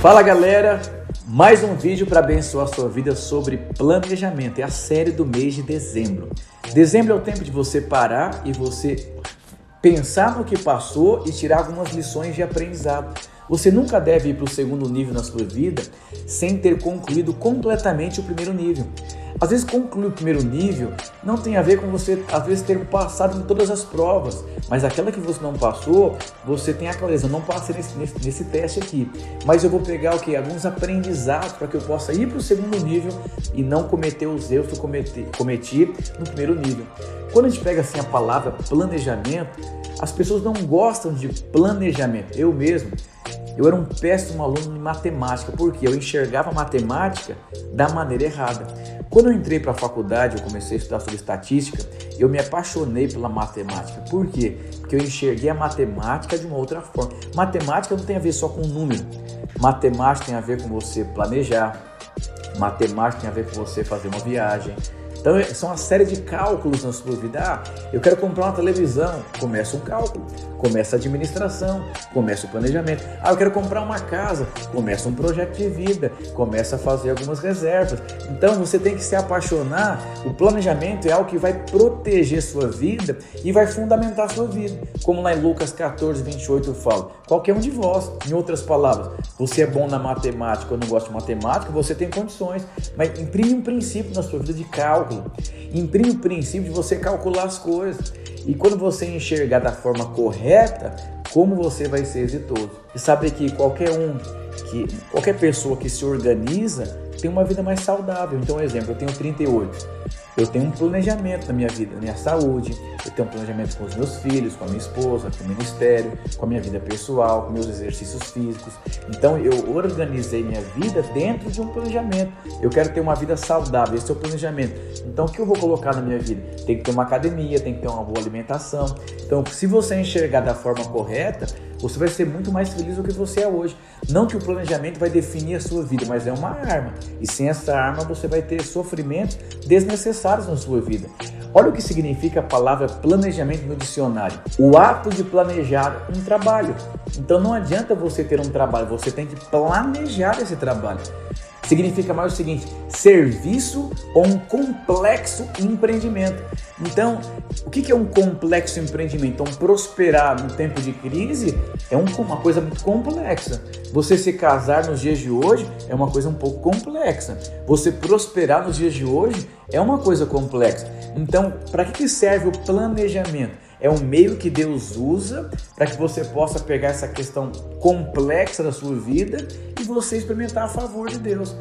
Fala galera, mais um vídeo para abençoar sua vida sobre planejamento. É a série do mês de dezembro. Dezembro é o tempo de você parar e você pensar no que passou e tirar algumas lições de aprendizado. Você nunca deve ir para o segundo nível na sua vida sem ter concluído completamente o primeiro nível. Às vezes concluir o primeiro nível não tem a ver com você, às vezes, ter passado em todas as provas, mas aquela que você não passou, você tem a clareza, não passei nesse, nesse, nesse teste aqui. Mas eu vou pegar o que? Alguns aprendizados para que eu possa ir para o segundo nível e não cometer os erros que eu cometi, cometi no primeiro nível. Quando a gente pega assim a palavra planejamento, as pessoas não gostam de planejamento. Eu mesmo, eu era um péssimo aluno em matemática, porque eu enxergava matemática da maneira errada. Quando eu entrei para a faculdade, eu comecei a estudar sobre estatística, eu me apaixonei pela matemática. Por quê? Porque eu enxerguei a matemática de uma outra forma. Matemática não tem a ver só com número. Matemática tem a ver com você planejar. Matemática tem a ver com você fazer uma viagem. Então, são uma série de cálculos na sua vida. Ah, eu quero comprar uma televisão. Começa um cálculo, começa a administração, começa o planejamento. Ah, eu quero comprar uma casa. Começa um projeto de vida, começa a fazer algumas reservas. Então, você tem que se apaixonar. O planejamento é algo que vai proteger sua vida e vai fundamentar sua vida. Como lá em Lucas 14, 28 fala: qualquer um de vós, em outras palavras, você é bom na matemática ou não gosta de matemática, você tem condições, mas imprime um princípio na sua vida de cálculo cálculo. Imprime o princípio de você calcular as coisas. E quando você enxergar da forma correta, como você vai ser exitoso. E sabe que qualquer um, que qualquer pessoa que se organiza tem uma vida mais saudável. Então, exemplo, eu tenho 38. Eu tenho um planejamento na minha vida, na minha saúde, tenho um planejamento com os meus filhos, com a minha esposa, com o ministério, com a minha vida pessoal, com meus exercícios físicos. Então eu organizei minha vida dentro de um planejamento. Eu quero ter uma vida saudável, esse é o planejamento. Então o que eu vou colocar na minha vida? Tem que ter uma academia, tem que ter uma boa alimentação. Então, se você enxergar da forma correta, você vai ser muito mais feliz do que você é hoje. Não que o planejamento vai definir a sua vida, mas é uma arma. E sem essa arma você vai ter sofrimentos desnecessários na sua vida. Olha o que significa a palavra planejamento no dicionário: o ato de planejar um trabalho. Então não adianta você ter um trabalho, você tem que planejar esse trabalho. Significa mais o seguinte: serviço ou um complexo empreendimento. Então, o que é um complexo empreendimento? Então, prosperar no tempo de crise é uma coisa muito complexa. Você se casar nos dias de hoje é uma coisa um pouco complexa. Você prosperar nos dias de hoje é uma coisa complexa. Então, para que serve o planejamento? é um meio que Deus usa para que você possa pegar essa questão complexa da sua vida e você experimentar a favor de Deus.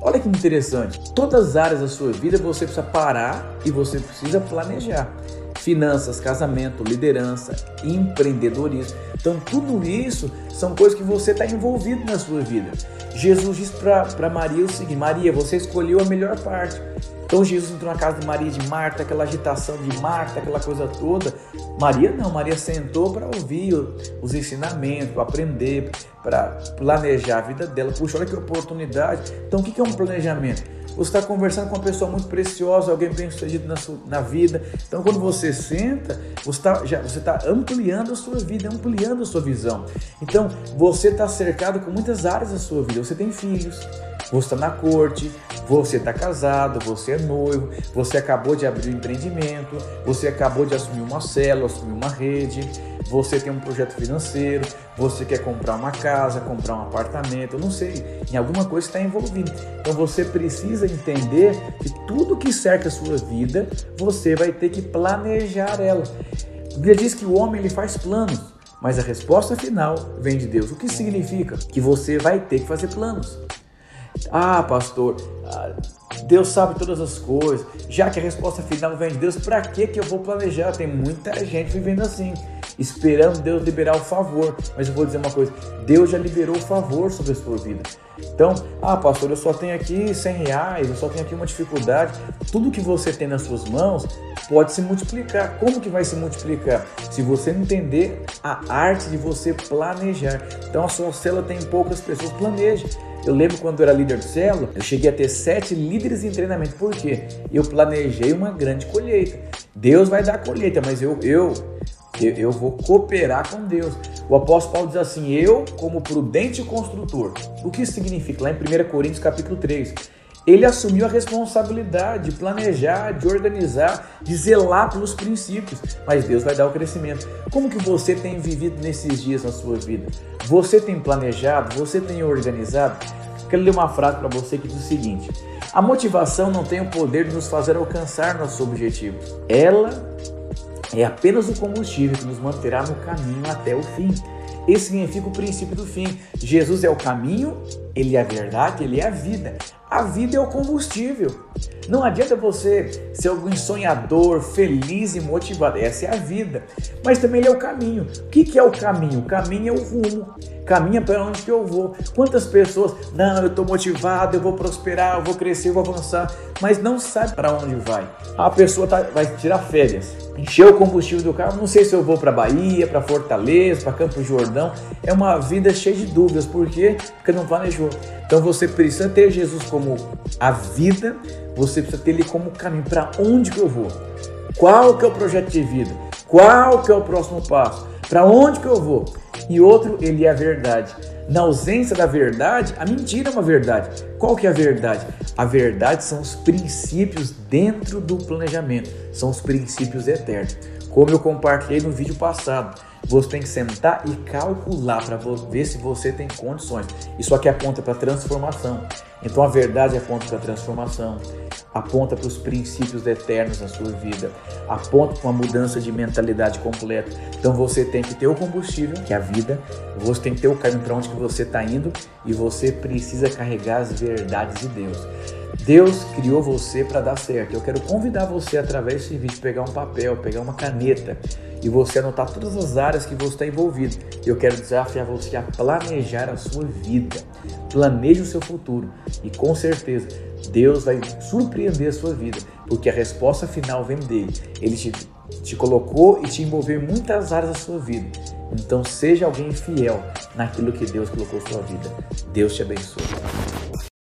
Olha que interessante. Todas as áreas da sua vida você precisa parar e você precisa planejar. Finanças, casamento, liderança, empreendedorismo. Então, tudo isso são coisas que você está envolvido na sua vida. Jesus disse para Maria o seguinte: Maria, você escolheu a melhor parte. Então Jesus entrou na casa de Maria de Marta, aquela agitação de Marta, aquela coisa toda. Maria não, Maria sentou para ouvir os ensinamentos, para aprender, para planejar a vida dela. Puxa, olha que oportunidade. Então o que é um planejamento? Você está conversando com uma pessoa muito preciosa, alguém bem sucedido na, sua, na vida. Então, quando você senta, você está tá ampliando a sua vida, ampliando a sua visão. Então, você está cercado com muitas áreas da sua vida. Você tem filhos, você está na corte, você está casado, você é noivo, você acabou de abrir um empreendimento, você acabou de assumir uma célula, assumir uma rede, você tem um projeto financeiro, você quer comprar uma casa, comprar um apartamento, eu não sei, em alguma coisa está envolvido. Então você precisa entender que tudo que cerca a sua vida, você vai ter que planejar ela. A Bíblia diz que o homem ele faz planos, mas a resposta final vem de Deus. O que significa? Que você vai ter que fazer planos. Ah, pastor, ah, Deus sabe todas as coisas. Já que a resposta final vem de Deus, para que que eu vou planejar? Tem muita gente vivendo assim, esperando Deus liberar o favor. Mas eu vou dizer uma coisa: Deus já liberou o favor sobre a sua vida. Então, ah, pastor, eu só tenho aqui 100 reais, eu só tenho aqui uma dificuldade. Tudo que você tem nas suas mãos pode se multiplicar. Como que vai se multiplicar? Se você entender a arte de você planejar. Então, a sua célula tem poucas pessoas, planeje. Eu lembro quando eu era líder de célula, eu cheguei a ter sete líderes em treinamento. Por quê? Eu planejei uma grande colheita. Deus vai dar colheita, mas eu, eu Eu, eu vou cooperar com Deus. O apóstolo Paulo diz assim: Eu, como prudente construtor. O que isso significa? Lá em 1 Coríntios capítulo 3 ele assumiu a responsabilidade de planejar, de organizar, de zelar pelos princípios, mas Deus vai dar o crescimento. Como que você tem vivido nesses dias na sua vida? Você tem planejado? Você tem organizado? Quero ler uma frase para você que diz o seguinte: A motivação não tem o poder de nos fazer alcançar nossos objetivos. Ela é apenas o combustível que nos manterá no caminho até o fim. Esse significa o princípio do fim. Jesus é o caminho, ele é a verdade, ele é a vida. A vida é o combustível. Não adianta você ser algum sonhador, feliz e motivado. Essa é a vida. Mas também ele é o caminho. O que é o caminho? O caminho é o rumo. Caminha para onde que eu vou. Quantas pessoas, não, eu estou motivado, eu vou prosperar, eu vou crescer, eu vou avançar, mas não sabe para onde vai. A pessoa tá, vai tirar férias, encher o combustível do carro, não sei se eu vou para Bahia, para Fortaleza, para Campo Jordão. É uma vida cheia de dúvidas, por quê? Porque não planejou. Então você precisa ter Jesus como a vida, você precisa ter ele como caminho. Para onde que eu vou? Qual que é o projeto de vida? Qual que é o próximo passo? Para onde que eu vou? E outro, ele é a verdade. Na ausência da verdade, a mentira é uma verdade. Qual que é a verdade? A verdade são os princípios dentro do planejamento, são os princípios eternos. Como eu compartilhei no vídeo passado, você tem que sentar e calcular para ver se você tem condições. Isso aqui aponta para transformação. Então a verdade aponta para transformação, aponta para os princípios eternos na sua vida, aponta para uma mudança de mentalidade completa. Então você tem que ter o combustível, que é a vida, você tem que ter o caminho para onde que você está indo e você precisa carregar as verdades de Deus. Deus criou você para dar certo. Eu quero convidar você através desse vídeo pegar um papel, pegar uma caneta e você anotar todas as áreas que você está envolvido. Eu quero desafiar você a planejar a sua vida. Planeje o seu futuro e com certeza Deus vai surpreender a sua vida, porque a resposta final vem dele. Ele te, te colocou e te envolveu em muitas áreas da sua vida. Então seja alguém fiel naquilo que Deus colocou na sua vida. Deus te abençoe.